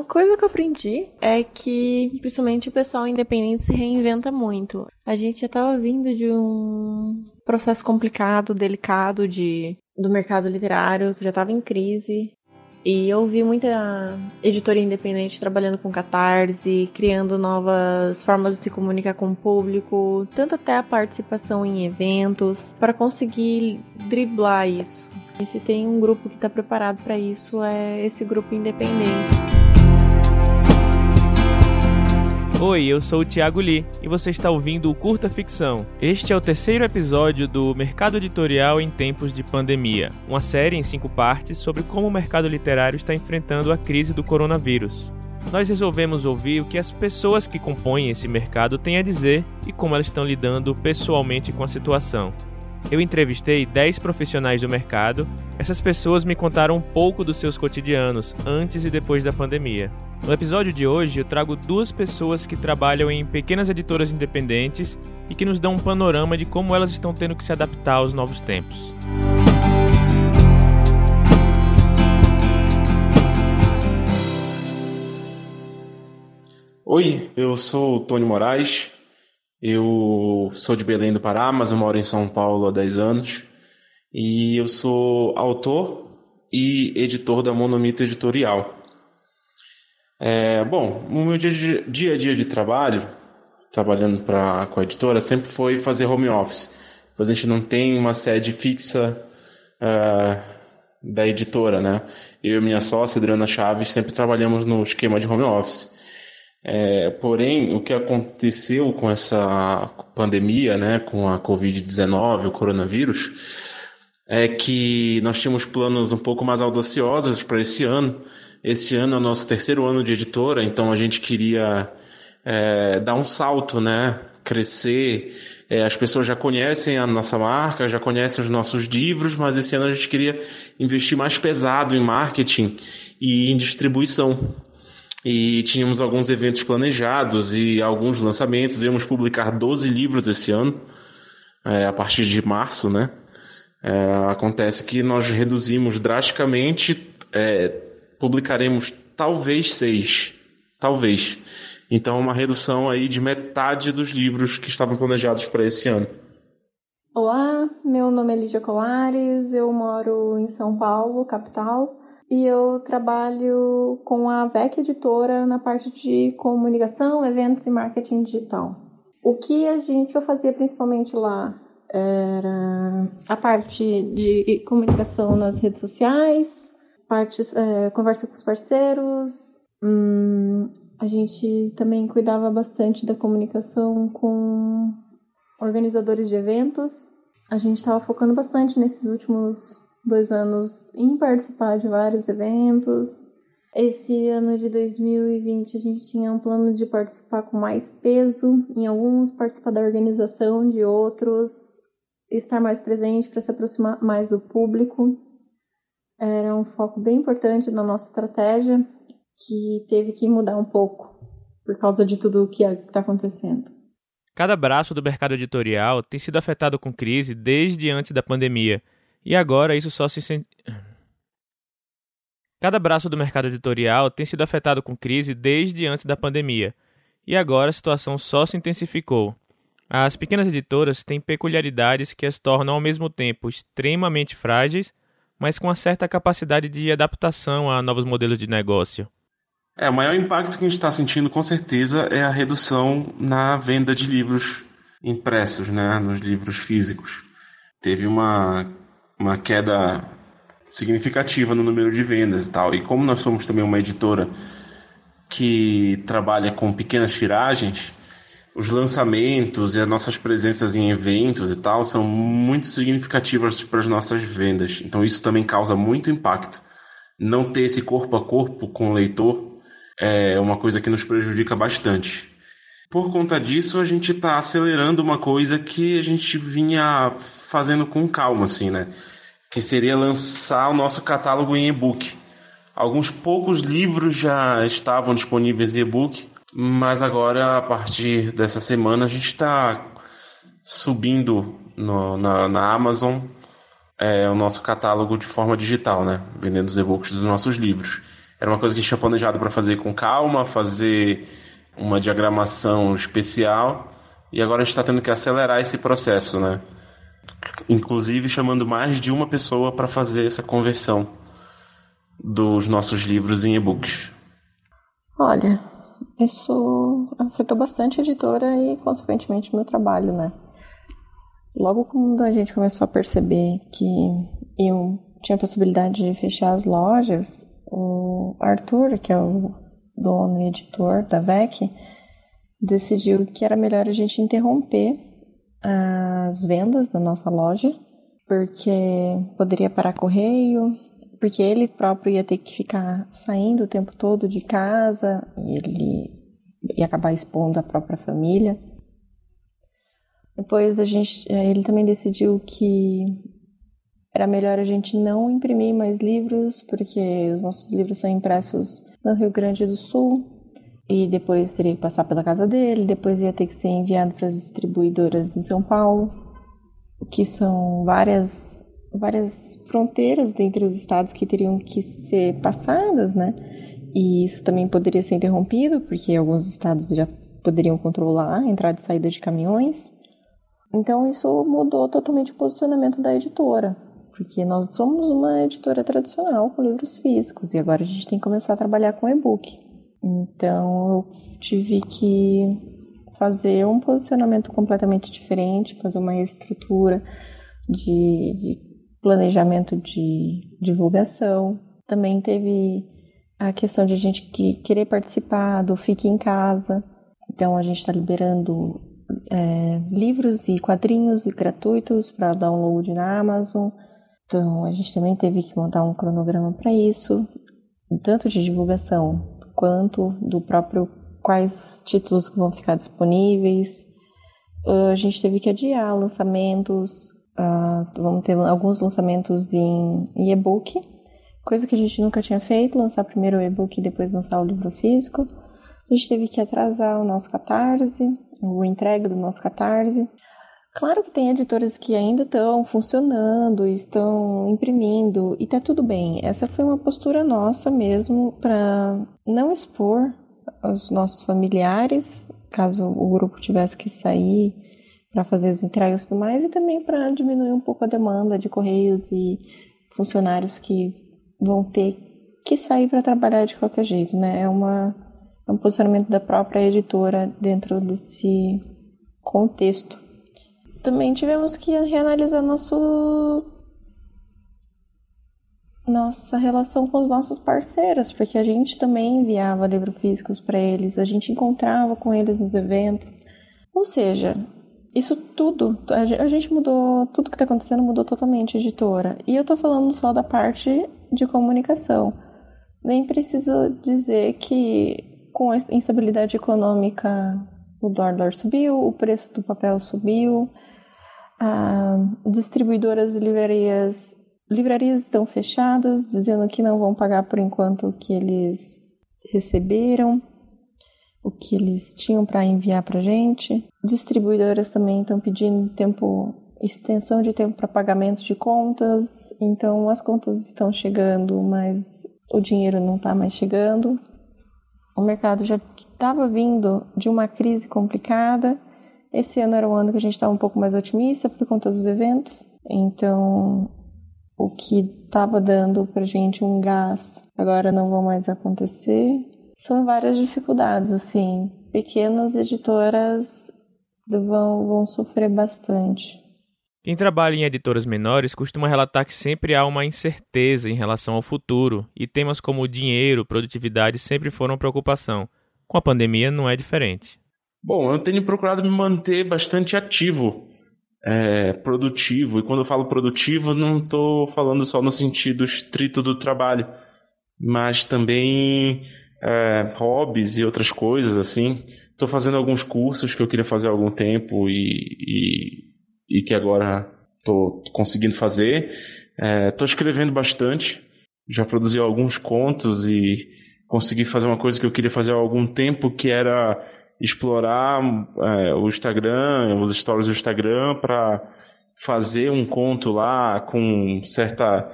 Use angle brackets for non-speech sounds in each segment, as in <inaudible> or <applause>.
Uma coisa que eu aprendi é que, principalmente, o pessoal independente se reinventa muito. A gente já estava vindo de um processo complicado, delicado de do mercado literário, que já estava em crise. E eu vi muita editora independente trabalhando com catarse, criando novas formas de se comunicar com o público, tanto até a participação em eventos, para conseguir driblar isso. E se tem um grupo que está preparado para isso, é esse grupo independente. Oi, eu sou o Thiago Lee e você está ouvindo o Curta Ficção. Este é o terceiro episódio do Mercado Editorial em Tempos de Pandemia, uma série em cinco partes sobre como o mercado literário está enfrentando a crise do coronavírus. Nós resolvemos ouvir o que as pessoas que compõem esse mercado têm a dizer e como elas estão lidando pessoalmente com a situação. Eu entrevistei 10 profissionais do mercado. Essas pessoas me contaram um pouco dos seus cotidianos antes e depois da pandemia. No episódio de hoje, eu trago duas pessoas que trabalham em pequenas editoras independentes e que nos dão um panorama de como elas estão tendo que se adaptar aos novos tempos. Oi, eu sou o Tony Moraes, eu sou de Belém do Pará, mas eu moro em São Paulo há 10 anos e eu sou autor e editor da Monomito Editorial. É, bom, o meu dia, dia a dia de trabalho, trabalhando pra, com a editora, sempre foi fazer home office. Pois a gente não tem uma sede fixa uh, da editora, né? Eu e minha sócia, Adriana Chaves, sempre trabalhamos no esquema de home office. É, porém, o que aconteceu com essa pandemia, né, com a Covid-19, o coronavírus, é que nós tínhamos planos um pouco mais audaciosos para esse ano, esse ano é o nosso terceiro ano de editora, então a gente queria é, dar um salto, né? Crescer. É, as pessoas já conhecem a nossa marca, já conhecem os nossos livros, mas esse ano a gente queria investir mais pesado em marketing e em distribuição. E tínhamos alguns eventos planejados e alguns lançamentos. Íamos publicar 12 livros esse ano, é, a partir de março, né? É, acontece que nós reduzimos drasticamente é, publicaremos talvez seis. Talvez. Então, uma redução aí de metade dos livros que estavam planejados para esse ano. Olá, meu nome é Lídia Colares, eu moro em São Paulo, capital, e eu trabalho com a VEC Editora na parte de comunicação, eventos e marketing digital. O que a gente eu fazia principalmente lá era a parte de comunicação nas redes sociais, partes, é, conversa com os parceiros. Hum, a gente também cuidava bastante da comunicação com organizadores de eventos. A gente estava focando bastante nesses últimos dois anos em participar de vários eventos. Esse ano de 2020 a gente tinha um plano de participar com mais peso em alguns, participar da organização de outros, estar mais presente para se aproximar mais do público era um foco bem importante na nossa estratégia que teve que mudar um pouco por causa de tudo o que está acontecendo. Cada braço do mercado editorial tem sido afetado com crise desde antes da pandemia, e agora isso só se Cada braço do mercado editorial tem sido afetado com crise desde antes da pandemia, e agora a situação só se intensificou. As pequenas editoras têm peculiaridades que as tornam ao mesmo tempo extremamente frágeis mas com uma certa capacidade de adaptação a novos modelos de negócio. É, o maior impacto que a gente está sentindo com certeza é a redução na venda de livros impressos, né, nos livros físicos. Teve uma, uma queda significativa no número de vendas e tal. E como nós somos também uma editora que trabalha com pequenas tiragens, os lançamentos e as nossas presenças em eventos e tal são muito significativas para as nossas vendas. Então isso também causa muito impacto. Não ter esse corpo a corpo com o leitor é uma coisa que nos prejudica bastante. Por conta disso, a gente está acelerando uma coisa que a gente vinha fazendo com calma, assim, né? Que seria lançar o nosso catálogo em e-book. Alguns poucos livros já estavam disponíveis em e-book, mas agora, a partir dessa semana, a gente está subindo no, na, na, Amazon é, o nosso catálogo de forma digital, né? Vendendo os e-books dos nossos livros. Era uma coisa que a gente tinha planejado para fazer com calma, fazer uma diagramação especial, e agora a gente está tendo que acelerar esse processo, né? Inclusive chamando mais de uma pessoa para fazer essa conversão dos nossos livros em e-books. Olha, isso afetou bastante a editora e, consequentemente, meu trabalho, né? Logo quando a gente começou a perceber que eu tinha a possibilidade de fechar as lojas, o Arthur, que é o dono e editor da VEC, decidiu que era melhor a gente interromper as vendas da nossa loja, porque poderia parar correio, porque ele próprio ia ter que ficar saindo o tempo todo de casa ele ia acabar expondo a própria família. Depois a gente, ele também decidiu que era melhor a gente não imprimir mais livros, porque os nossos livros são impressos no Rio Grande do Sul e depois teria que passar pela casa dele, depois ia ter que ser enviado para as distribuidoras em São Paulo, que são várias várias fronteiras dentre os estados que teriam que ser passadas, né? E isso também poderia ser interrompido, porque alguns estados já poderiam controlar a entrada e saída de caminhões. Então isso mudou totalmente o posicionamento da editora, porque nós somos uma editora tradicional com livros físicos e agora a gente tem que começar a trabalhar com e-book. Então eu tive que fazer um posicionamento completamente diferente, fazer uma reestrutura de, de planejamento de divulgação. Também teve a questão de a gente que querer participar do Fique em Casa. Então a gente está liberando é, livros e quadrinhos gratuitos para download na Amazon. Então a gente também teve que montar um cronograma para isso, tanto de divulgação quanto do próprio quais títulos vão ficar disponíveis. A gente teve que adiar lançamentos, Uh, vamos ter alguns lançamentos em e-book, coisa que a gente nunca tinha feito, lançar primeiro o e-book e depois lançar o livro físico. A gente teve que atrasar o nosso catarse, o entrega do nosso catarse. Claro que tem editoras que ainda estão funcionando, estão imprimindo e tá tudo bem. Essa foi uma postura nossa mesmo para não expor os nossos familiares, caso o grupo tivesse que sair para fazer as entregas e tudo mais, e também para diminuir um pouco a demanda de correios e funcionários que vão ter que sair para trabalhar de qualquer jeito, né? É, uma, é um posicionamento da própria editora dentro desse contexto. Também tivemos que reanalisar nosso nossa relação com os nossos parceiros, porque a gente também enviava livros físicos para eles, a gente encontrava com eles nos eventos. Ou seja, isso tudo, a gente mudou, tudo que está acontecendo mudou totalmente editora. E eu estou falando só da parte de comunicação. Nem preciso dizer que com a instabilidade econômica o dólar subiu, o preço do papel subiu, distribuidoras e livrarias, livrarias estão fechadas, dizendo que não vão pagar por enquanto o que eles receberam o que eles tinham para enviar para gente. Distribuidoras também estão pedindo tempo, extensão de tempo para pagamento de contas. Então as contas estão chegando, mas o dinheiro não está mais chegando. O mercado já estava vindo de uma crise complicada. Esse ano era um ano que a gente estava um pouco mais otimista por conta dos eventos. Então, o que estava dando para gente um gás agora não vai mais acontecer são várias dificuldades, assim. Pequenas editoras vão, vão sofrer bastante. Quem trabalha em editoras menores costuma relatar que sempre há uma incerteza em relação ao futuro e temas como dinheiro, produtividade sempre foram preocupação. Com a pandemia não é diferente. Bom, eu tenho procurado me manter bastante ativo, é, produtivo. E quando eu falo produtivo, não estou falando só no sentido estrito do trabalho, mas também é, hobbies e outras coisas assim. Estou fazendo alguns cursos que eu queria fazer há algum tempo e, e, e que agora estou conseguindo fazer. Estou é, escrevendo bastante, já produzi alguns contos e consegui fazer uma coisa que eu queria fazer há algum tempo, que era explorar é, o Instagram, os stories do Instagram para fazer um conto lá com certa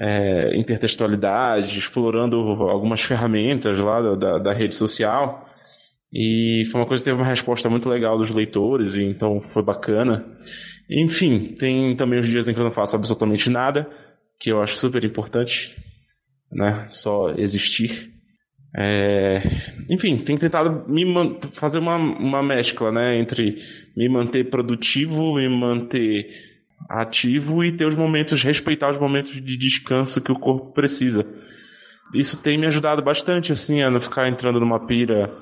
é, intertextualidade, explorando algumas ferramentas lá da, da, rede social. E foi uma coisa que teve uma resposta muito legal dos leitores, e então foi bacana. Enfim, tem também os dias em que eu não faço absolutamente nada, que eu acho super importante, né? Só existir. É... Enfim, tenho tentado me fazer uma, uma mescla, né? Entre me manter produtivo, me manter ativo e ter os momentos, respeitar os momentos de descanso que o corpo precisa. Isso tem me ajudado bastante, assim, a não ficar entrando numa pira,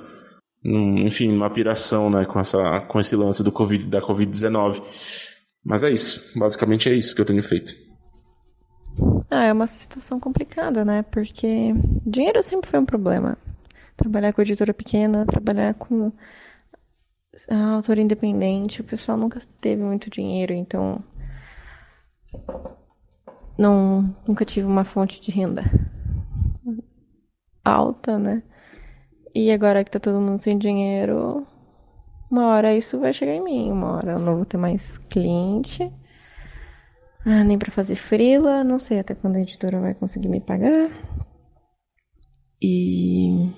num, enfim, numa piração, né, com, essa, com esse lance do COVID, da Covid-19. Mas é isso, basicamente é isso que eu tenho feito. Ah, é uma situação complicada, né? Porque dinheiro sempre foi um problema. Trabalhar com editora pequena, trabalhar com autor independente, o pessoal nunca teve muito dinheiro, então não nunca tive uma fonte de renda alta, né? E agora que tá todo mundo sem dinheiro, uma hora isso vai chegar em mim, uma hora eu não vou ter mais cliente. Ah, nem para fazer frila, não sei até quando a editora vai conseguir me pagar. E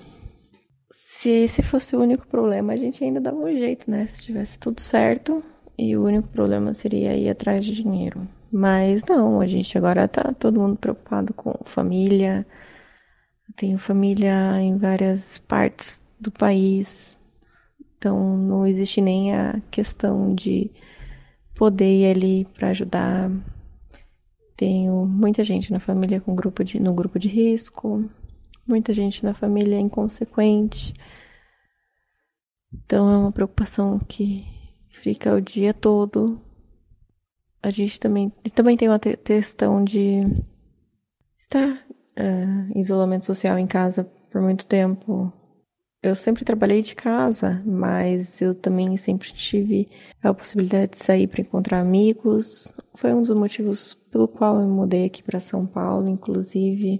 se esse fosse o único problema, a gente ainda dava um jeito, né? Se tivesse tudo certo e o único problema seria ir atrás de dinheiro. Mas não, a gente agora tá todo mundo preocupado com família. Eu tenho família em várias partes do país. Então não existe nem a questão de poder ir ali para ajudar. Tenho muita gente na família com grupo de, no grupo de risco, muita gente na família inconsequente. Então é uma preocupação que fica o dia todo a gente também, também tem uma questão de estar uh, em isolamento social em casa por muito tempo. Eu sempre trabalhei de casa, mas eu também sempre tive a possibilidade de sair para encontrar amigos. Foi um dos motivos pelo qual eu me mudei aqui para São Paulo, inclusive.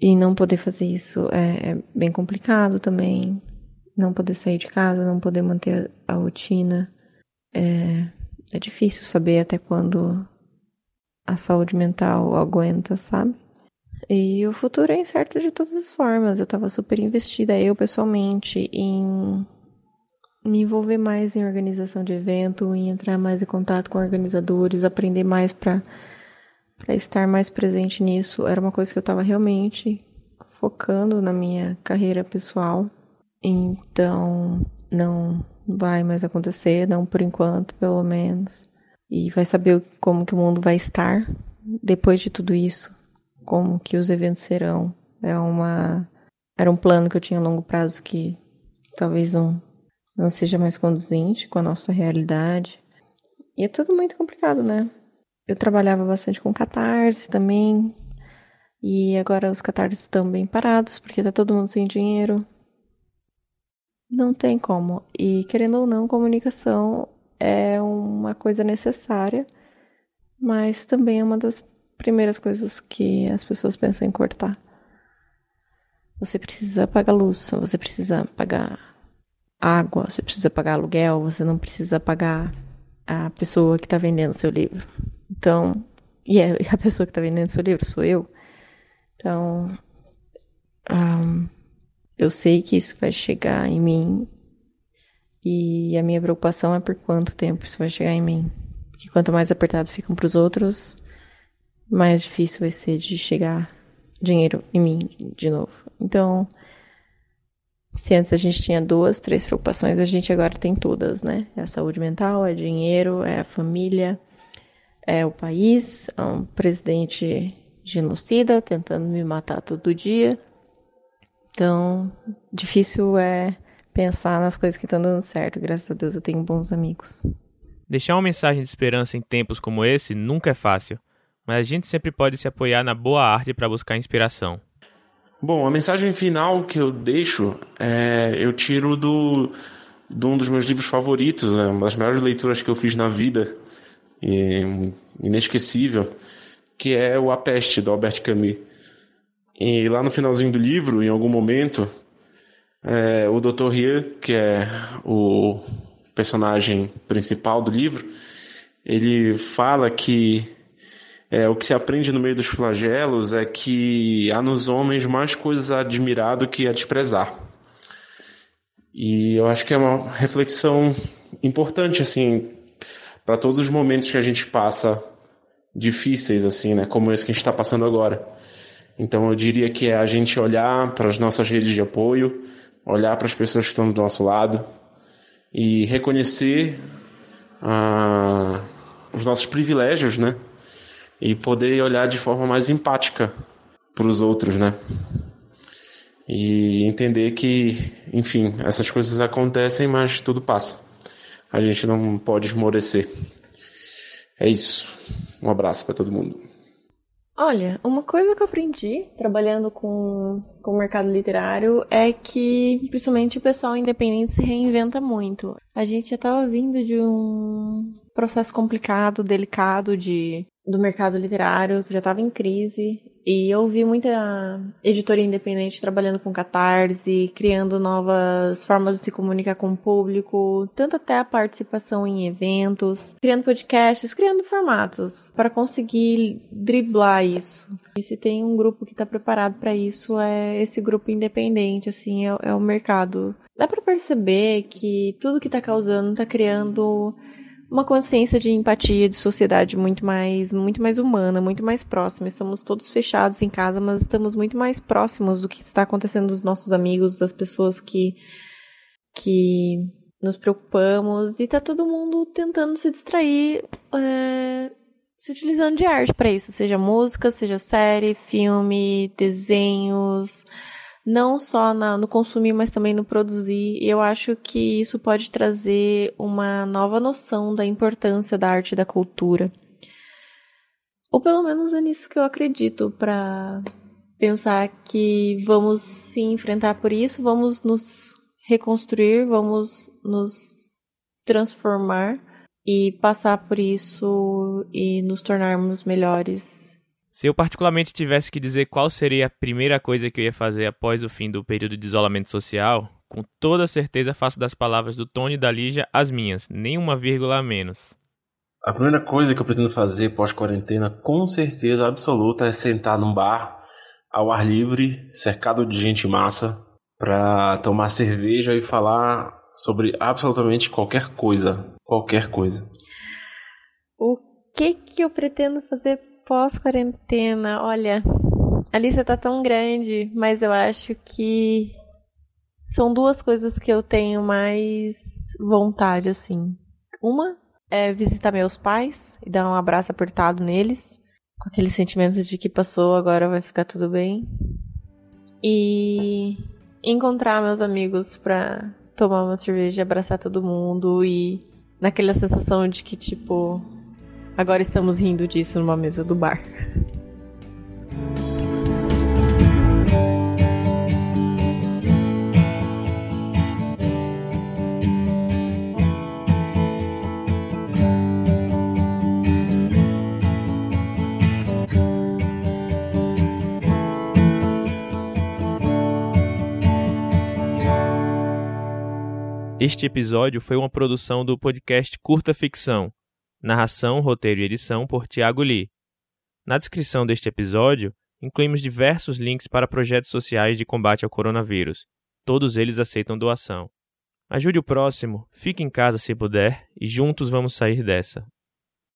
E não poder fazer isso é, é, bem complicado também. Não poder sair de casa, não poder manter a, rotina. É, é difícil saber até quando a saúde mental aguenta, sabe? E o futuro é incerto de todas as formas. Eu tava super investida, eu pessoalmente, em me envolver mais em organização de evento, em entrar mais em contato com organizadores, aprender mais para para estar mais presente nisso. Era uma coisa que eu tava realmente focando na minha carreira pessoal. Então, não vai mais acontecer, não por enquanto, pelo menos. E vai saber como que o mundo vai estar depois de tudo isso, como que os eventos serão. É uma era um plano que eu tinha a longo prazo que talvez não não seja mais conduzente com a nossa realidade. E é tudo muito complicado, né? Eu trabalhava bastante com catarse também. E agora os catarses estão bem parados porque tá todo mundo sem dinheiro. Não tem como. E querendo ou não, comunicação é uma coisa necessária, mas também é uma das primeiras coisas que as pessoas pensam em cortar. Você precisa pagar luz, você precisa pagar água, você precisa pagar aluguel, você não precisa pagar a pessoa que está vendendo seu livro. Então, e é, <laughs> a pessoa que está vendendo seu livro sou eu. Então, um, eu sei que isso vai chegar em mim e a minha preocupação é por quanto tempo isso vai chegar em mim. Porque quanto mais apertado ficam para os outros, mais difícil vai ser de chegar dinheiro em mim de novo. Então, se antes a gente tinha duas, três preocupações, a gente agora tem todas, né? É a saúde mental, é dinheiro, é a família, é o país, é um presidente genocida tentando me matar todo dia. Então, difícil é pensar nas coisas que estão dando certo. Graças a Deus eu tenho bons amigos. Deixar uma mensagem de esperança em tempos como esse nunca é fácil, mas a gente sempre pode se apoiar na boa arte para buscar inspiração. Bom, a mensagem final que eu deixo é eu tiro do de um dos meus livros favoritos, né? uma das melhores leituras que eu fiz na vida, e, inesquecível, que é o A Peste, do Albert Camus. E lá no finalzinho do livro, em algum momento, é, o Dr. Rian, que é o personagem principal do livro, ele fala que é, o que se aprende no meio dos flagelos é que há nos homens mais coisas a admirar do que a desprezar. E eu acho que é uma reflexão importante, assim, para todos os momentos que a gente passa difíceis, assim, né? Como esse que a gente está passando agora. Então eu diria que é a gente olhar para as nossas redes de apoio, olhar para as pessoas que estão do nosso lado e reconhecer ah, os nossos privilégios, né? E poder olhar de forma mais empática para os outros, né? E entender que, enfim, essas coisas acontecem, mas tudo passa. A gente não pode esmorecer. É isso. Um abraço para todo mundo. Olha, uma coisa que eu aprendi trabalhando com, com o mercado literário é que, principalmente, o pessoal independente se reinventa muito. A gente já estava vindo de um processo complicado, delicado de do mercado literário, que já estava em crise, e eu vi muita editora independente trabalhando com catarse, criando novas formas de se comunicar com o público, tanto até a participação em eventos, criando podcasts, criando formatos para conseguir driblar isso. E se tem um grupo que está preparado para isso, é esse grupo independente, assim, é, é o mercado. Dá para perceber que tudo que está causando está criando uma consciência de empatia, de sociedade muito mais, muito mais humana, muito mais próxima. Estamos todos fechados em casa, mas estamos muito mais próximos do que está acontecendo dos nossos amigos, das pessoas que que nos preocupamos e tá todo mundo tentando se distrair, é, se utilizando de arte para isso, seja música, seja série, filme, desenhos não só na, no consumir, mas também no produzir. E eu acho que isso pode trazer uma nova noção da importância da arte e da cultura. Ou pelo menos é nisso que eu acredito, para pensar que vamos se enfrentar por isso, vamos nos reconstruir, vamos nos transformar e passar por isso e nos tornarmos melhores se eu particularmente tivesse que dizer qual seria a primeira coisa que eu ia fazer após o fim do período de isolamento social, com toda certeza faço das palavras do Tony e da Lígia as minhas, nem uma vírgula a menos. A primeira coisa que eu pretendo fazer pós-quarentena, com certeza absoluta, é sentar num bar ao ar livre, cercado de gente massa, para tomar cerveja e falar sobre absolutamente qualquer coisa, qualquer coisa. O que que eu pretendo fazer pós-quarentena, olha, a lista tá tão grande, mas eu acho que são duas coisas que eu tenho mais vontade, assim. Uma é visitar meus pais e dar um abraço apertado neles, com aquele sentimento de que passou, agora vai ficar tudo bem. E encontrar meus amigos pra tomar uma cerveja, abraçar todo mundo e naquela sensação de que, tipo, Agora estamos rindo disso numa mesa do bar. Este episódio foi uma produção do podcast Curta Ficção, Narração, roteiro e edição por Tiago Lee. Na descrição deste episódio, incluímos diversos links para projetos sociais de combate ao coronavírus. Todos eles aceitam doação. Ajude o próximo, fique em casa se puder e juntos vamos sair dessa.